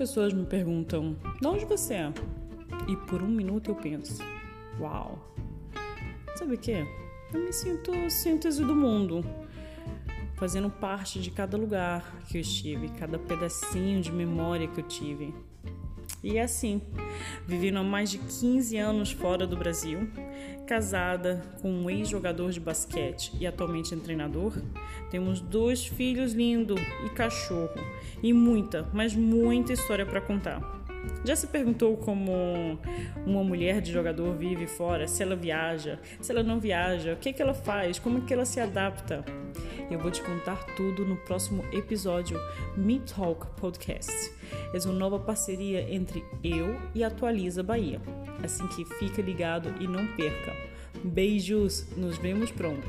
pessoas me perguntam: de onde você é? E por um minuto eu penso: uau, sabe o que? Eu me sinto síntese do mundo, fazendo parte de cada lugar que eu estive, cada pedacinho de memória que eu tive. E assim, vivendo há mais de 15 anos fora do Brasil, casada com um ex-jogador de basquete e atualmente treinador, temos dois filhos lindos e cachorro, e muita, mas muita história para contar. Já se perguntou como uma mulher de jogador vive fora, se ela viaja, se ela não viaja, o que, é que ela faz, como é que ela se adapta? Eu vou te contar tudo no próximo episódio Me Talk Podcast. É uma nova parceria entre eu e Atualiza Bahia. Assim que fica ligado e não perca. Beijos, nos vemos pronto.